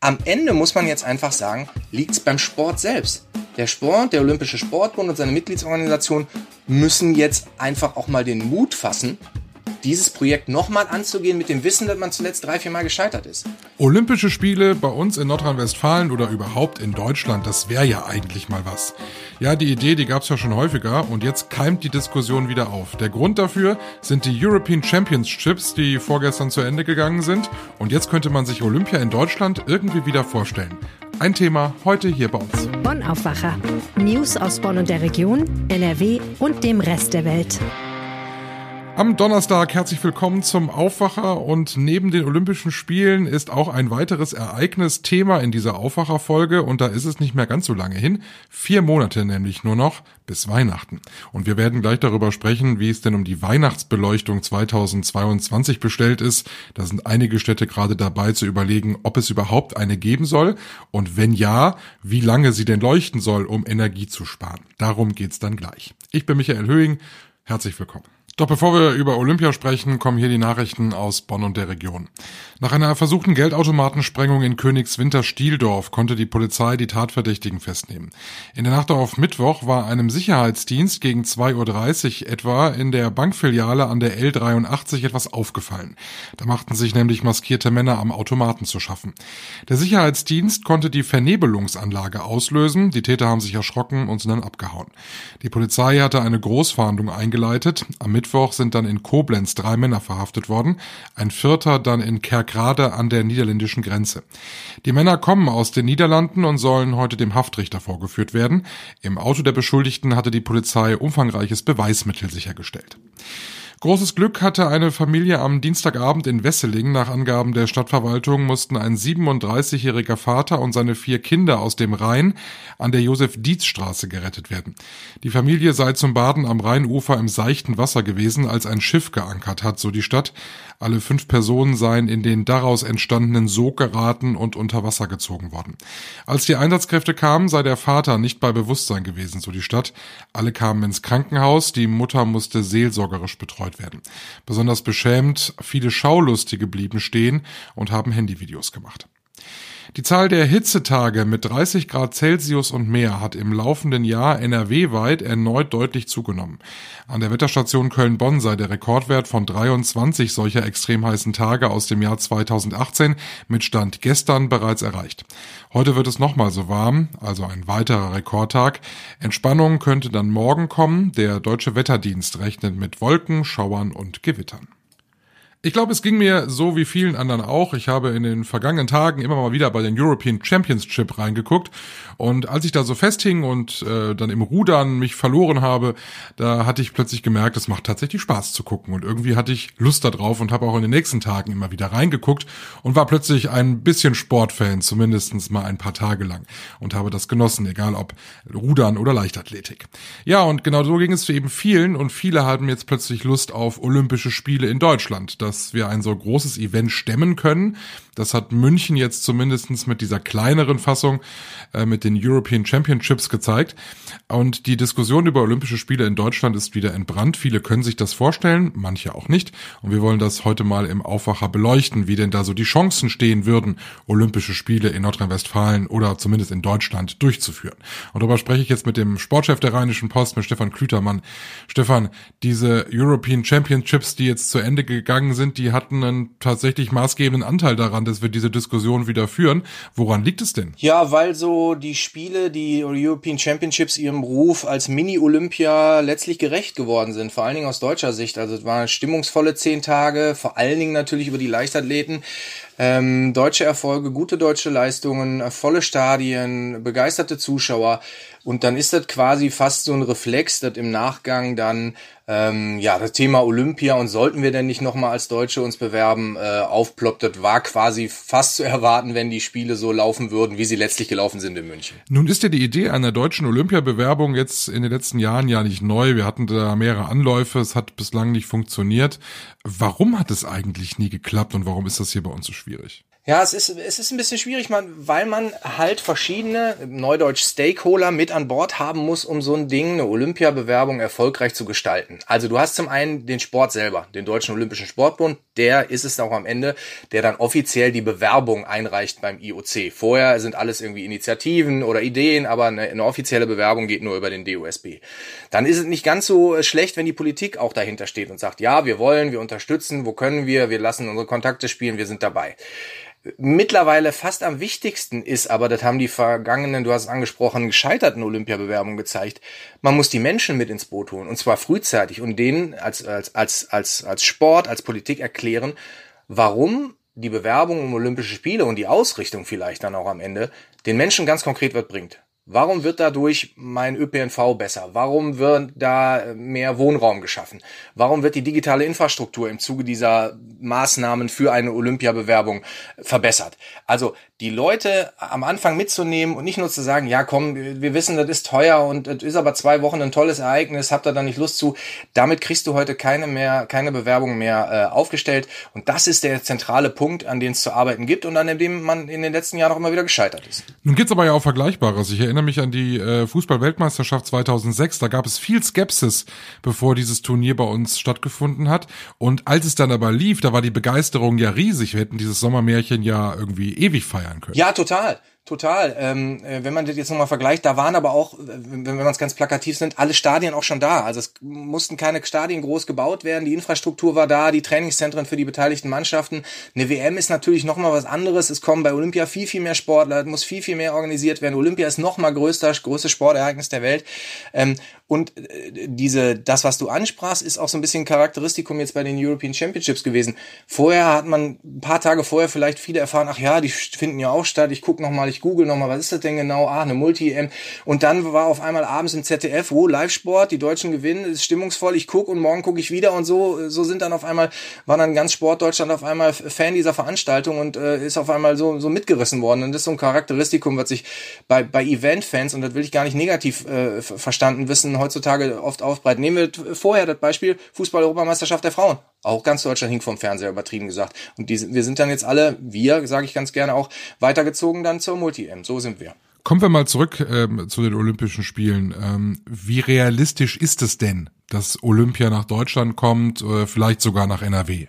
Am Ende muss man jetzt einfach sagen, liegt es beim Sport selbst. Der Sport, der Olympische Sportbund und seine Mitgliedsorganisation müssen jetzt einfach auch mal den Mut fassen, dieses Projekt nochmal anzugehen mit dem Wissen, dass man zuletzt drei, vier Mal gescheitert ist. Olympische Spiele bei uns in Nordrhein-Westfalen oder überhaupt in Deutschland, das wäre ja eigentlich mal was. Ja, die Idee, die gab es ja schon häufiger und jetzt keimt die Diskussion wieder auf. Der Grund dafür sind die European Championships, die vorgestern zu Ende gegangen sind und jetzt könnte man sich Olympia in Deutschland irgendwie wieder vorstellen. Ein Thema heute hier bei uns. Bonn Aufwacher. News aus Bonn und der Region, NRW und dem Rest der Welt. Am Donnerstag herzlich willkommen zum Aufwacher und neben den Olympischen Spielen ist auch ein weiteres Ereignis Thema in dieser Aufwacherfolge und da ist es nicht mehr ganz so lange hin. Vier Monate nämlich nur noch bis Weihnachten. Und wir werden gleich darüber sprechen, wie es denn um die Weihnachtsbeleuchtung 2022 bestellt ist. Da sind einige Städte gerade dabei zu überlegen, ob es überhaupt eine geben soll und wenn ja, wie lange sie denn leuchten soll, um Energie zu sparen. Darum geht's dann gleich. Ich bin Michael Höhing. Herzlich willkommen. Doch bevor wir über Olympia sprechen, kommen hier die Nachrichten aus Bonn und der Region. Nach einer versuchten Geldautomatensprengung in Königswinter-Stieldorf konnte die Polizei die Tatverdächtigen festnehmen. In der Nacht auf Mittwoch war einem Sicherheitsdienst gegen 2.30 Uhr etwa in der Bankfiliale an der L83 etwas aufgefallen. Da machten sich nämlich maskierte Männer am Automaten zu schaffen. Der Sicherheitsdienst konnte die Vernebelungsanlage auslösen, die Täter haben sich erschrocken und sind dann abgehauen. Die Polizei hatte eine Großfahndung eingeleitet. Am Mittwoch sind dann in Koblenz drei Männer verhaftet worden, ein vierter dann in Kerkrade an der niederländischen Grenze. Die Männer kommen aus den Niederlanden und sollen heute dem Haftrichter vorgeführt werden. Im Auto der Beschuldigten hatte die Polizei umfangreiches Beweismittel sichergestellt. Großes Glück hatte eine Familie am Dienstagabend in Wesseling. Nach Angaben der Stadtverwaltung mussten ein 37-jähriger Vater und seine vier Kinder aus dem Rhein an der Josef-Dietz-Straße gerettet werden. Die Familie sei zum Baden am Rheinufer im seichten Wasser gewesen, als ein Schiff geankert hat, so die Stadt. Alle fünf Personen seien in den daraus entstandenen Sog geraten und unter Wasser gezogen worden. Als die Einsatzkräfte kamen, sei der Vater nicht bei Bewusstsein gewesen, so die Stadt. Alle kamen ins Krankenhaus, die Mutter musste seelsorgerisch betreut werden. Besonders beschämt, viele Schaulustige blieben stehen und haben Handyvideos gemacht. Die Zahl der Hitzetage mit 30 Grad Celsius und mehr hat im laufenden Jahr NRW-weit erneut deutlich zugenommen. An der Wetterstation Köln-Bonn sei der Rekordwert von 23 solcher extrem heißen Tage aus dem Jahr 2018 mit Stand gestern bereits erreicht. Heute wird es nochmal so warm, also ein weiterer Rekordtag. Entspannung könnte dann morgen kommen. Der Deutsche Wetterdienst rechnet mit Wolken, Schauern und Gewittern. Ich glaube, es ging mir so wie vielen anderen auch. Ich habe in den vergangenen Tagen immer mal wieder bei den European Championship reingeguckt und als ich da so festhing und äh, dann im Rudern mich verloren habe, da hatte ich plötzlich gemerkt, es macht tatsächlich Spaß zu gucken und irgendwie hatte ich Lust darauf und habe auch in den nächsten Tagen immer wieder reingeguckt und war plötzlich ein bisschen Sportfan, zumindestens mal ein paar Tage lang und habe das genossen, egal ob Rudern oder Leichtathletik. Ja, und genau so ging es für eben vielen und viele hatten jetzt plötzlich Lust auf Olympische Spiele in Deutschland. Das dass wir ein so großes Event stemmen können. Das hat München jetzt zumindestens mit dieser kleineren Fassung äh, mit den European Championships gezeigt. Und die Diskussion über Olympische Spiele in Deutschland ist wieder entbrannt. Viele können sich das vorstellen, manche auch nicht. Und wir wollen das heute mal im Aufwacher beleuchten, wie denn da so die Chancen stehen würden, Olympische Spiele in Nordrhein-Westfalen oder zumindest in Deutschland durchzuführen. Und darüber spreche ich jetzt mit dem Sportchef der Rheinischen Post, mit Stefan Klütermann. Stefan, diese European Championships, die jetzt zu Ende gegangen sind, die hatten einen tatsächlich maßgebenden Anteil daran, dass wir diese Diskussion wieder führen. Woran liegt es denn? Ja, weil so die Spiele, die European Championships ihrem Ruf als Mini-Olympia letztlich gerecht geworden sind, vor allen Dingen aus deutscher Sicht. Also es waren stimmungsvolle zehn Tage, vor allen Dingen natürlich über die Leichtathleten. Ähm, deutsche Erfolge, gute deutsche Leistungen, volle Stadien, begeisterte Zuschauer. Und dann ist das quasi fast so ein Reflex, dass im Nachgang dann ähm, ja das Thema Olympia und sollten wir denn nicht nochmal als Deutsche uns bewerben, äh, aufploppt. Das war quasi fast zu erwarten, wenn die Spiele so laufen würden, wie sie letztlich gelaufen sind in München. Nun ist ja die Idee einer deutschen Olympiabewerbung jetzt in den letzten Jahren ja nicht neu. Wir hatten da mehrere Anläufe, es hat bislang nicht funktioniert. Warum hat es eigentlich nie geklappt und warum ist das hier bei uns so schwierig? schwierig. Ja, es ist, es ist ein bisschen schwierig, man, weil man halt verschiedene, neudeutsch Stakeholder mit an Bord haben muss, um so ein Ding, eine Olympiabewerbung erfolgreich zu gestalten. Also du hast zum einen den Sport selber, den Deutschen Olympischen Sportbund, der ist es auch am Ende, der dann offiziell die Bewerbung einreicht beim IOC. Vorher sind alles irgendwie Initiativen oder Ideen, aber eine, eine offizielle Bewerbung geht nur über den DOSB. Dann ist es nicht ganz so schlecht, wenn die Politik auch dahinter steht und sagt, ja, wir wollen, wir unterstützen, wo können wir, wir lassen unsere Kontakte spielen, wir sind dabei. Mittlerweile fast am wichtigsten ist aber, das haben die vergangenen, du hast es angesprochen, gescheiterten Olympiabewerbungen gezeigt, man muss die Menschen mit ins Boot holen und zwar frühzeitig und denen als, als, als, als, als Sport, als Politik erklären, warum die Bewerbung um Olympische Spiele und die Ausrichtung vielleicht dann auch am Ende den Menschen ganz konkret was bringt. Warum wird dadurch mein ÖPNV besser? Warum wird da mehr Wohnraum geschaffen? Warum wird die digitale Infrastruktur im Zuge dieser Maßnahmen für eine Olympiabewerbung verbessert? Also die Leute am Anfang mitzunehmen und nicht nur zu sagen, ja komm, wir wissen, das ist teuer und das ist aber zwei Wochen ein tolles Ereignis, habt ihr da nicht Lust zu? Damit kriegst du heute keine mehr, keine Bewerbung mehr äh, aufgestellt und das ist der zentrale Punkt, an dem es zu arbeiten gibt und an dem man in den letzten Jahren auch immer wieder gescheitert ist. Nun gibt's aber ja auch Vergleichbares. Ich erinnere mich an die äh, Fußball-Weltmeisterschaft 2006, da gab es viel Skepsis, bevor dieses Turnier bei uns stattgefunden hat und als es dann aber lief, da war die Begeisterung ja riesig. Wir hätten dieses Sommermärchen ja irgendwie ewig feiern können. Ja, total. Total. Ähm, äh, wenn man das jetzt nochmal vergleicht, da waren aber auch, wenn, wenn man es ganz plakativ sind, alle Stadien auch schon da. Also es mussten keine Stadien groß gebaut werden, die Infrastruktur war da, die Trainingszentren für die beteiligten Mannschaften. Eine WM ist natürlich nochmal was anderes. Es kommen bei Olympia viel, viel mehr Sportler, muss viel, viel mehr organisiert werden. Olympia ist nochmal größter, größtes Sportereignis der Welt. Ähm, und äh, diese, das, was du ansprachst, ist auch so ein bisschen Charakteristikum jetzt bei den European Championships gewesen. Vorher hat man ein paar Tage vorher vielleicht viele erfahren, ach ja, die finden ja auch statt, ich gucke nochmal, ich google nochmal, was ist das denn genau? Ah, eine Multi-M. Und dann war auf einmal abends im ZDF, oh, Live-Sport, die Deutschen gewinnen, ist stimmungsvoll, ich gucke und morgen gucke ich wieder und so, so sind dann auf einmal, war dann ganz Sportdeutschland auf einmal Fan dieser Veranstaltung und äh, ist auf einmal so, so mitgerissen worden. Und das ist so ein Charakteristikum, was sich bei, bei Event-Fans, und das will ich gar nicht negativ äh, verstanden wissen, heutzutage oft aufbreitet. Nehmen wir vorher das Beispiel Fußball-Europameisterschaft der Frauen. Auch ganz Deutschland hing vom Fernseher übertrieben gesagt. Und die, wir sind dann jetzt alle, wir, sage ich ganz gerne auch, weitergezogen dann zur Multi-M. So sind wir. Kommen wir mal zurück ähm, zu den Olympischen Spielen. Ähm, wie realistisch ist es denn, dass Olympia nach Deutschland kommt, äh, vielleicht sogar nach NRW?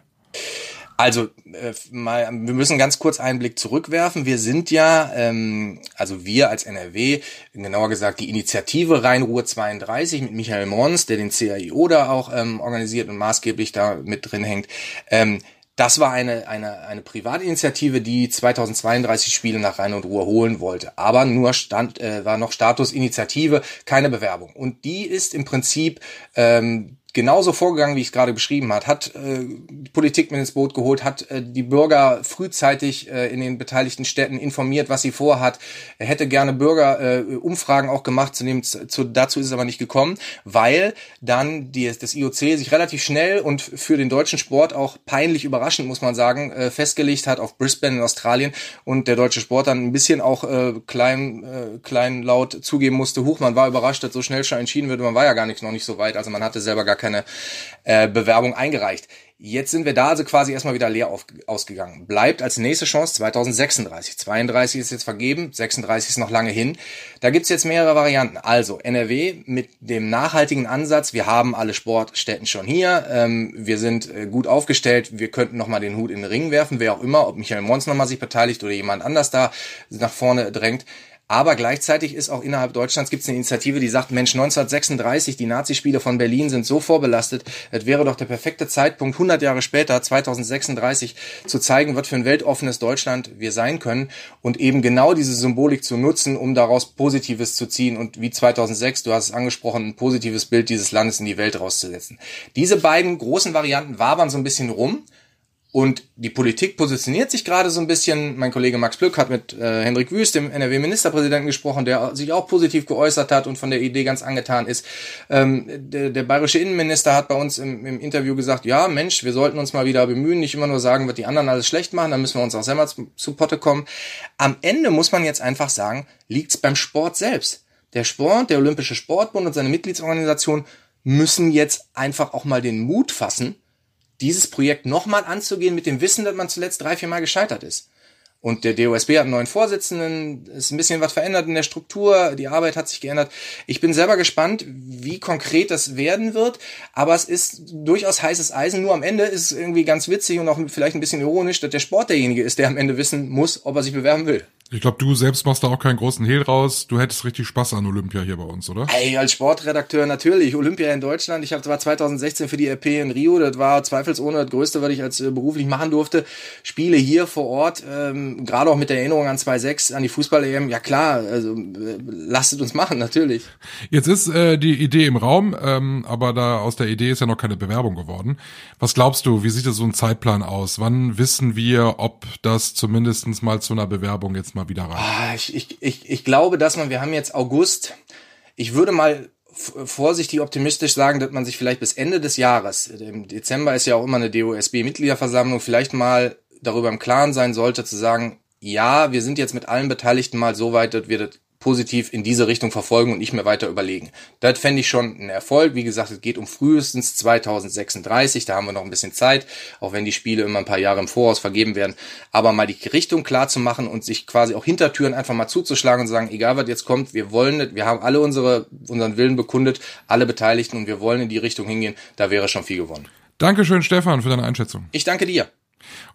Also äh, mal, wir müssen ganz kurz einen Blick zurückwerfen. Wir sind ja, ähm, also wir als NRW, genauer gesagt die Initiative Rhein-Ruhr 32 mit Michael Mons, der den CAIO da auch ähm, organisiert und maßgeblich da mit drin hängt. Ähm, das war eine, eine, eine Privatinitiative, die 2032 Spiele nach Rhein und Ruhr holen wollte. Aber nur stand, äh, war noch Status Initiative, keine Bewerbung. Und die ist im Prinzip ähm, genauso vorgegangen, wie ich es gerade beschrieben hat, hat äh, Politik mit ins Boot geholt, hat äh, die Bürger frühzeitig äh, in den beteiligten Städten informiert, was sie vorhat. Er hätte gerne Bürgerumfragen äh, auch gemacht, zu dem, zu, dazu ist es aber nicht gekommen, weil dann die, das IOC sich relativ schnell und für den deutschen Sport auch peinlich überraschend, muss man sagen, äh, festgelegt hat auf Brisbane in Australien und der deutsche Sport dann ein bisschen auch äh, klein, äh, klein laut zugeben musste, huch, man war überrascht, dass so schnell schon entschieden wird, man war ja gar nicht, noch nicht so weit, also man hatte selber gar keine äh, Bewerbung eingereicht. Jetzt sind wir da also quasi erstmal wieder leer auf, ausgegangen. Bleibt als nächste Chance 2036. 32 ist jetzt vergeben, 36 ist noch lange hin. Da gibt's jetzt mehrere Varianten. Also NRW mit dem nachhaltigen Ansatz, wir haben alle Sportstätten schon hier, ähm, wir sind äh, gut aufgestellt, wir könnten nochmal den Hut in den Ring werfen, wer auch immer, ob Michael Mons nochmal sich beteiligt oder jemand anders da nach vorne drängt. Aber gleichzeitig ist auch innerhalb Deutschlands gibt es eine Initiative, die sagt, Mensch, 1936, die Nazispiele von Berlin sind so vorbelastet, es wäre doch der perfekte Zeitpunkt, 100 Jahre später, 2036, zu zeigen, was für ein weltoffenes Deutschland wir sein können und eben genau diese Symbolik zu nutzen, um daraus Positives zu ziehen und wie 2006, du hast es angesprochen, ein positives Bild dieses Landes in die Welt rauszusetzen. Diese beiden großen Varianten wabern so ein bisschen rum. Und die Politik positioniert sich gerade so ein bisschen. Mein Kollege Max Plück hat mit äh, Hendrik Wüst, dem NRW-Ministerpräsidenten, gesprochen, der sich auch positiv geäußert hat und von der Idee ganz angetan ist. Ähm, der, der bayerische Innenminister hat bei uns im, im, Interview gesagt, ja, Mensch, wir sollten uns mal wieder bemühen, nicht immer nur sagen, was die anderen alles schlecht machen, dann müssen wir uns auch selber zu, zu Potte kommen. Am Ende muss man jetzt einfach sagen, liegt's beim Sport selbst. Der Sport, der Olympische Sportbund und seine Mitgliedsorganisation müssen jetzt einfach auch mal den Mut fassen, dieses Projekt nochmal anzugehen mit dem Wissen, dass man zuletzt drei, vier Mal gescheitert ist. Und der DOSB hat einen neuen Vorsitzenden, ist ein bisschen was verändert in der Struktur, die Arbeit hat sich geändert. Ich bin selber gespannt, wie konkret das werden wird, aber es ist durchaus heißes Eisen. Nur am Ende ist es irgendwie ganz witzig und auch vielleicht ein bisschen ironisch, dass der Sport derjenige ist, der am Ende wissen muss, ob er sich bewerben will. Ich glaube, du selbst machst da auch keinen großen Hehl raus. Du hättest richtig Spaß an Olympia hier bei uns, oder? Hey, als Sportredakteur natürlich. Olympia in Deutschland. Ich habe zwar 2016 für die RP in Rio, das war zweifelsohne das Größte, was ich als äh, beruflich machen durfte. Spiele hier vor Ort, ähm, gerade auch mit der Erinnerung an 2.6, an die Fußball-EM. Ja klar, also äh, lasst uns machen, natürlich. Jetzt ist äh, die Idee im Raum, ähm, aber da aus der Idee ist ja noch keine Bewerbung geworden. Was glaubst du, wie sieht so ein Zeitplan aus? Wann wissen wir, ob das zumindestens mal zu einer Bewerbung jetzt mal mal wieder rein? Ah, ich, ich, ich, ich glaube, dass man, wir haben jetzt August. Ich würde mal vorsichtig optimistisch sagen, dass man sich vielleicht bis Ende des Jahres, im Dezember ist ja auch immer eine DOSB-Mitgliederversammlung, vielleicht mal darüber im Klaren sein sollte, zu sagen, ja, wir sind jetzt mit allen Beteiligten mal so weit, dass wir das positiv in diese Richtung verfolgen und nicht mehr weiter überlegen. Das fände ich schon ein Erfolg. Wie gesagt, es geht um frühestens 2036, da haben wir noch ein bisschen Zeit, auch wenn die Spiele immer ein paar Jahre im Voraus vergeben werden. Aber mal die Richtung klar zu machen und sich quasi auch Hintertüren einfach mal zuzuschlagen und sagen, egal was jetzt kommt, wir wollen, wir haben alle unsere, unseren Willen bekundet, alle Beteiligten und wir wollen in die Richtung hingehen, da wäre schon viel gewonnen. Dankeschön, Stefan, für deine Einschätzung. Ich danke dir.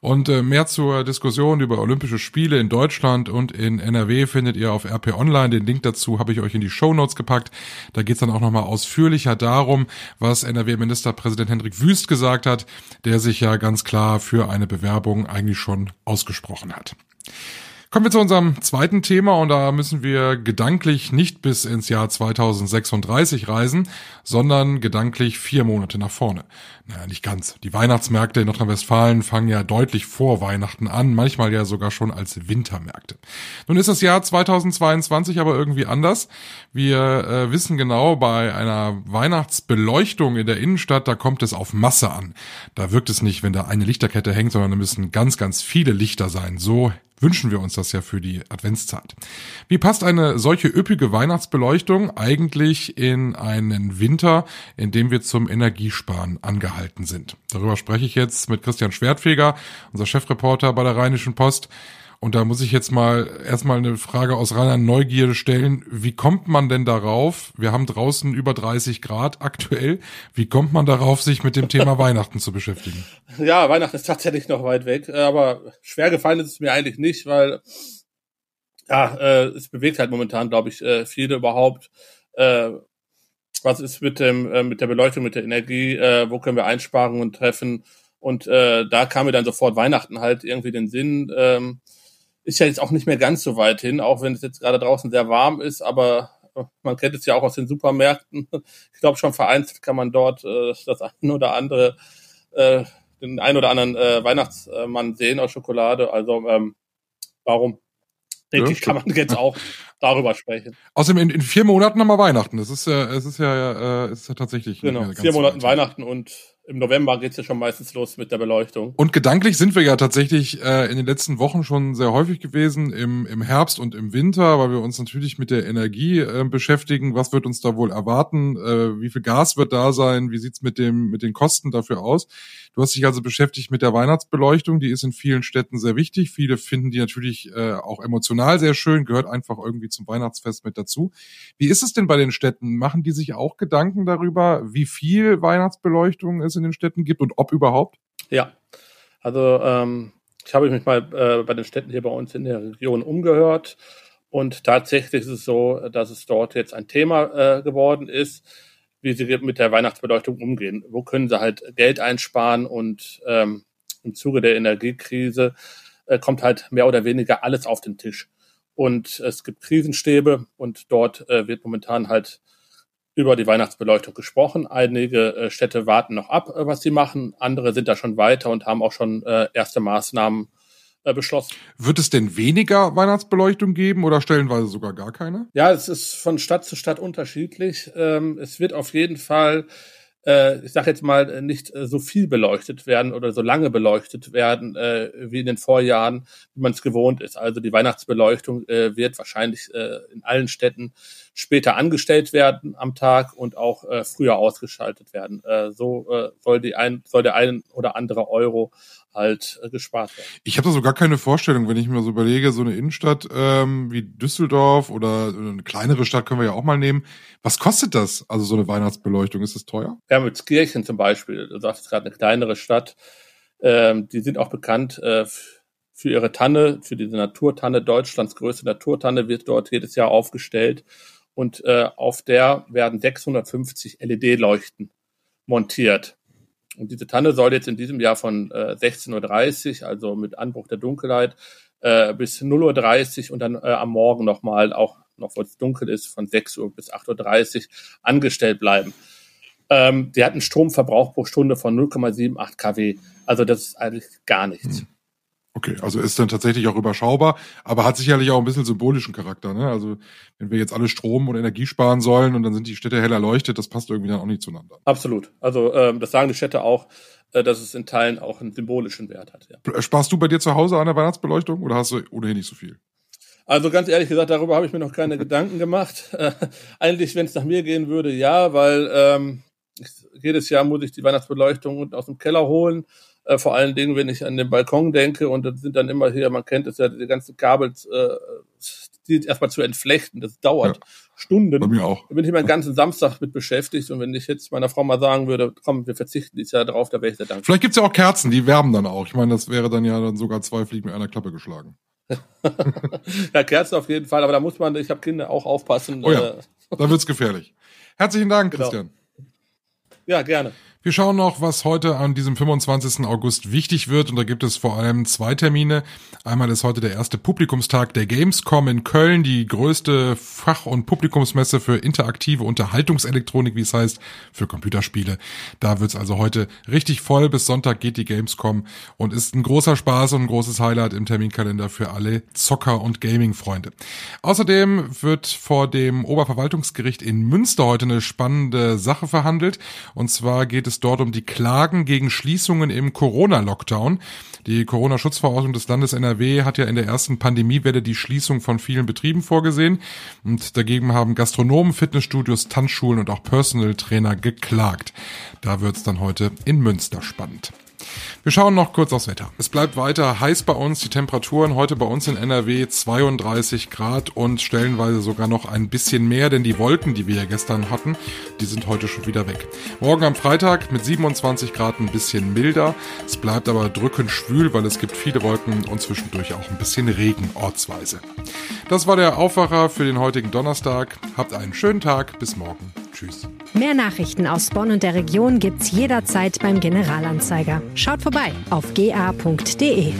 Und äh, mehr zur Diskussion über Olympische Spiele in Deutschland und in NRW findet ihr auf RP Online. Den Link dazu habe ich euch in die Show Notes gepackt. Da geht es dann auch nochmal ausführlicher darum, was NRW-Ministerpräsident Hendrik Wüst gesagt hat, der sich ja ganz klar für eine Bewerbung eigentlich schon ausgesprochen hat. Kommen wir zu unserem zweiten Thema und da müssen wir gedanklich nicht bis ins Jahr 2036 reisen, sondern gedanklich vier Monate nach vorne. Naja, nicht ganz. Die Weihnachtsmärkte in Nordrhein-Westfalen fangen ja deutlich vor Weihnachten an, manchmal ja sogar schon als Wintermärkte. Nun ist das Jahr 2022 aber irgendwie anders. Wir äh, wissen genau, bei einer Weihnachtsbeleuchtung in der Innenstadt, da kommt es auf Masse an. Da wirkt es nicht, wenn da eine Lichterkette hängt, sondern da müssen ganz, ganz viele Lichter sein. So wünschen wir uns das ja für die Adventszeit. Wie passt eine solche üppige Weihnachtsbeleuchtung eigentlich in einen Winter, in dem wir zum Energiesparen angehalten sind? Darüber spreche ich jetzt mit Christian Schwertfeger, unser Chefreporter bei der Rheinischen Post. Und da muss ich jetzt mal erstmal eine Frage aus reiner Neugierde stellen. Wie kommt man denn darauf? Wir haben draußen über 30 Grad aktuell. Wie kommt man darauf, sich mit dem Thema Weihnachten zu beschäftigen? Ja, Weihnachten ist tatsächlich noch weit weg, aber schwer gefallen ist es mir eigentlich nicht, weil ja, äh, es bewegt halt momentan, glaube ich, äh, viele überhaupt. Äh, was ist mit dem äh, mit der Beleuchtung, mit der Energie? Äh, wo können wir Einsparungen treffen? Und äh, da kam mir dann sofort Weihnachten halt irgendwie den Sinn. Ähm, ist ja jetzt auch nicht mehr ganz so weit hin, auch wenn es jetzt gerade draußen sehr warm ist, aber äh, man kennt es ja auch aus den Supermärkten. Ich glaube schon vereinzelt kann man dort äh, das eine oder andere, äh, den ein oder anderen äh, Weihnachtsmann sehen aus Schokolade. Also ähm, warum denke ja, ich, kann man jetzt auch darüber sprechen. Außerdem in, in vier Monaten haben wir Weihnachten. Das ist ja, es ist ja, äh, es ist ja tatsächlich. Genau, vier Monaten Weihnachten und im November geht's ja schon meistens los mit der Beleuchtung. Und gedanklich sind wir ja tatsächlich äh, in den letzten Wochen schon sehr häufig gewesen, im, im Herbst und im Winter, weil wir uns natürlich mit der Energie äh, beschäftigen. Was wird uns da wohl erwarten? Äh, wie viel Gas wird da sein? Wie sieht's mit, dem, mit den Kosten dafür aus? Du hast dich also beschäftigt mit der Weihnachtsbeleuchtung. Die ist in vielen Städten sehr wichtig. Viele finden die natürlich äh, auch emotional sehr schön, gehört einfach irgendwie zum Weihnachtsfest mit dazu. Wie ist es denn bei den Städten? Machen die sich auch Gedanken darüber, wie viel Weihnachtsbeleuchtung es in den Städten gibt und ob überhaupt? Ja, also ähm, ich habe mich mal äh, bei den Städten hier bei uns in der Region umgehört und tatsächlich ist es so, dass es dort jetzt ein Thema äh, geworden ist, wie sie mit der Weihnachtsbeleuchtung umgehen. Wo können sie halt Geld einsparen und ähm, im Zuge der Energiekrise äh, kommt halt mehr oder weniger alles auf den Tisch. Und es gibt Krisenstäbe und dort äh, wird momentan halt über die Weihnachtsbeleuchtung gesprochen. Einige äh, Städte warten noch ab, äh, was sie machen. Andere sind da schon weiter und haben auch schon äh, erste Maßnahmen äh, beschlossen. Wird es denn weniger Weihnachtsbeleuchtung geben oder stellenweise sogar gar keine? Ja, es ist von Stadt zu Stadt unterschiedlich. Ähm, es wird auf jeden Fall äh, ich sage jetzt mal, äh, nicht äh, so viel beleuchtet werden oder so lange beleuchtet werden äh, wie in den Vorjahren, wie man es gewohnt ist. Also die Weihnachtsbeleuchtung äh, wird wahrscheinlich äh, in allen Städten später angestellt werden am Tag und auch äh, früher ausgeschaltet werden. Äh, so äh, soll, die ein, soll der ein oder andere Euro halt äh, gespart werden. Ich habe da so gar keine Vorstellung, wenn ich mir so überlege, so eine Innenstadt ähm, wie Düsseldorf oder eine kleinere Stadt können wir ja auch mal nehmen. Was kostet das, also so eine Weihnachtsbeleuchtung? Ist das teuer? Ja, mit Kirchen zum Beispiel. Du sagst gerade eine kleinere Stadt. Ähm, die sind auch bekannt äh, für ihre Tanne, für diese Naturtanne. Deutschlands größte Naturtanne wird dort jedes Jahr aufgestellt. Und äh, auf der werden 650 LED-Leuchten montiert. Und diese Tanne soll jetzt in diesem Jahr von äh, 16.30 Uhr, also mit Anbruch der Dunkelheit, äh, bis 0.30 Uhr und dann äh, am Morgen nochmal, auch noch wo es dunkel ist, von 6 Uhr bis 8.30 Uhr angestellt bleiben. Ähm, die hat einen Stromverbrauch pro Stunde von 0,78 kW. Also das ist eigentlich gar nichts. Hm. Okay, also ist dann tatsächlich auch überschaubar, aber hat sicherlich auch ein bisschen symbolischen Charakter. Ne? Also wenn wir jetzt alle Strom und Energie sparen sollen und dann sind die Städte hell erleuchtet, das passt irgendwie dann auch nicht zueinander. Absolut. Also ähm, das sagen die Städte auch, äh, dass es in Teilen auch einen symbolischen Wert hat. Ja. Sparst du bei dir zu Hause an der Weihnachtsbeleuchtung oder hast du ohnehin nicht so viel? Also ganz ehrlich gesagt, darüber habe ich mir noch keine Gedanken gemacht. Äh, eigentlich, wenn es nach mir gehen würde, ja, weil ähm, jedes Jahr muss ich die Weihnachtsbeleuchtung unten aus dem Keller holen äh, vor allen Dingen, wenn ich an den Balkon denke und das sind dann immer hier, man kennt es ja, die ganzen Kabel, äh, die erstmal zu entflechten. Das dauert ja, Stunden. Bei mir auch. Da bin ich immer den ganzen Samstag mit beschäftigt und wenn ich jetzt meiner Frau mal sagen würde, komm, wir verzichten dieses Jahr drauf, da wäre ich sehr dankbar. Vielleicht gibt's ja auch Kerzen, die wärmen dann auch. Ich meine, das wäre dann ja dann sogar zwei Fliegen mit einer Klappe geschlagen. ja, Kerzen auf jeden Fall, aber da muss man, ich habe Kinder auch aufpassen. Oh ja, äh, da wird's gefährlich. Herzlichen Dank, genau. Christian. Ja, gerne. Wir schauen noch, was heute an diesem 25. August wichtig wird und da gibt es vor allem zwei Termine. Einmal ist heute der erste Publikumstag der Gamescom in Köln, die größte Fach- und Publikumsmesse für interaktive Unterhaltungselektronik, wie es heißt, für Computerspiele. Da wird's also heute richtig voll. Bis Sonntag geht die Gamescom und ist ein großer Spaß und ein großes Highlight im Terminkalender für alle Zocker- und Gaming-Freunde. Außerdem wird vor dem Oberverwaltungsgericht in Münster heute eine spannende Sache verhandelt und zwar geht es dort um die Klagen gegen Schließungen im Corona-Lockdown. Die Corona-Schutzverordnung des Landes NRW hat ja in der ersten Pandemiewelle die Schließung von vielen Betrieben vorgesehen. Und dagegen haben Gastronomen, Fitnessstudios, Tanzschulen und auch Personal Trainer geklagt. Da wird's dann heute in Münster spannend. Wir schauen noch kurz aufs Wetter. Es bleibt weiter heiß bei uns. Die Temperaturen heute bei uns in NRW 32 Grad und stellenweise sogar noch ein bisschen mehr, denn die Wolken, die wir ja gestern hatten, die sind heute schon wieder weg. Morgen am Freitag mit 27 Grad ein bisschen milder. Es bleibt aber drückend schwül, weil es gibt viele Wolken und zwischendurch auch ein bisschen Regen ortsweise. Das war der Aufwacher für den heutigen Donnerstag. Habt einen schönen Tag. Bis morgen. Tschüss. Mehr Nachrichten aus Bonn und der Region gibt's jederzeit beim Generalanzeiger. Schaut vorbei auf ga.de.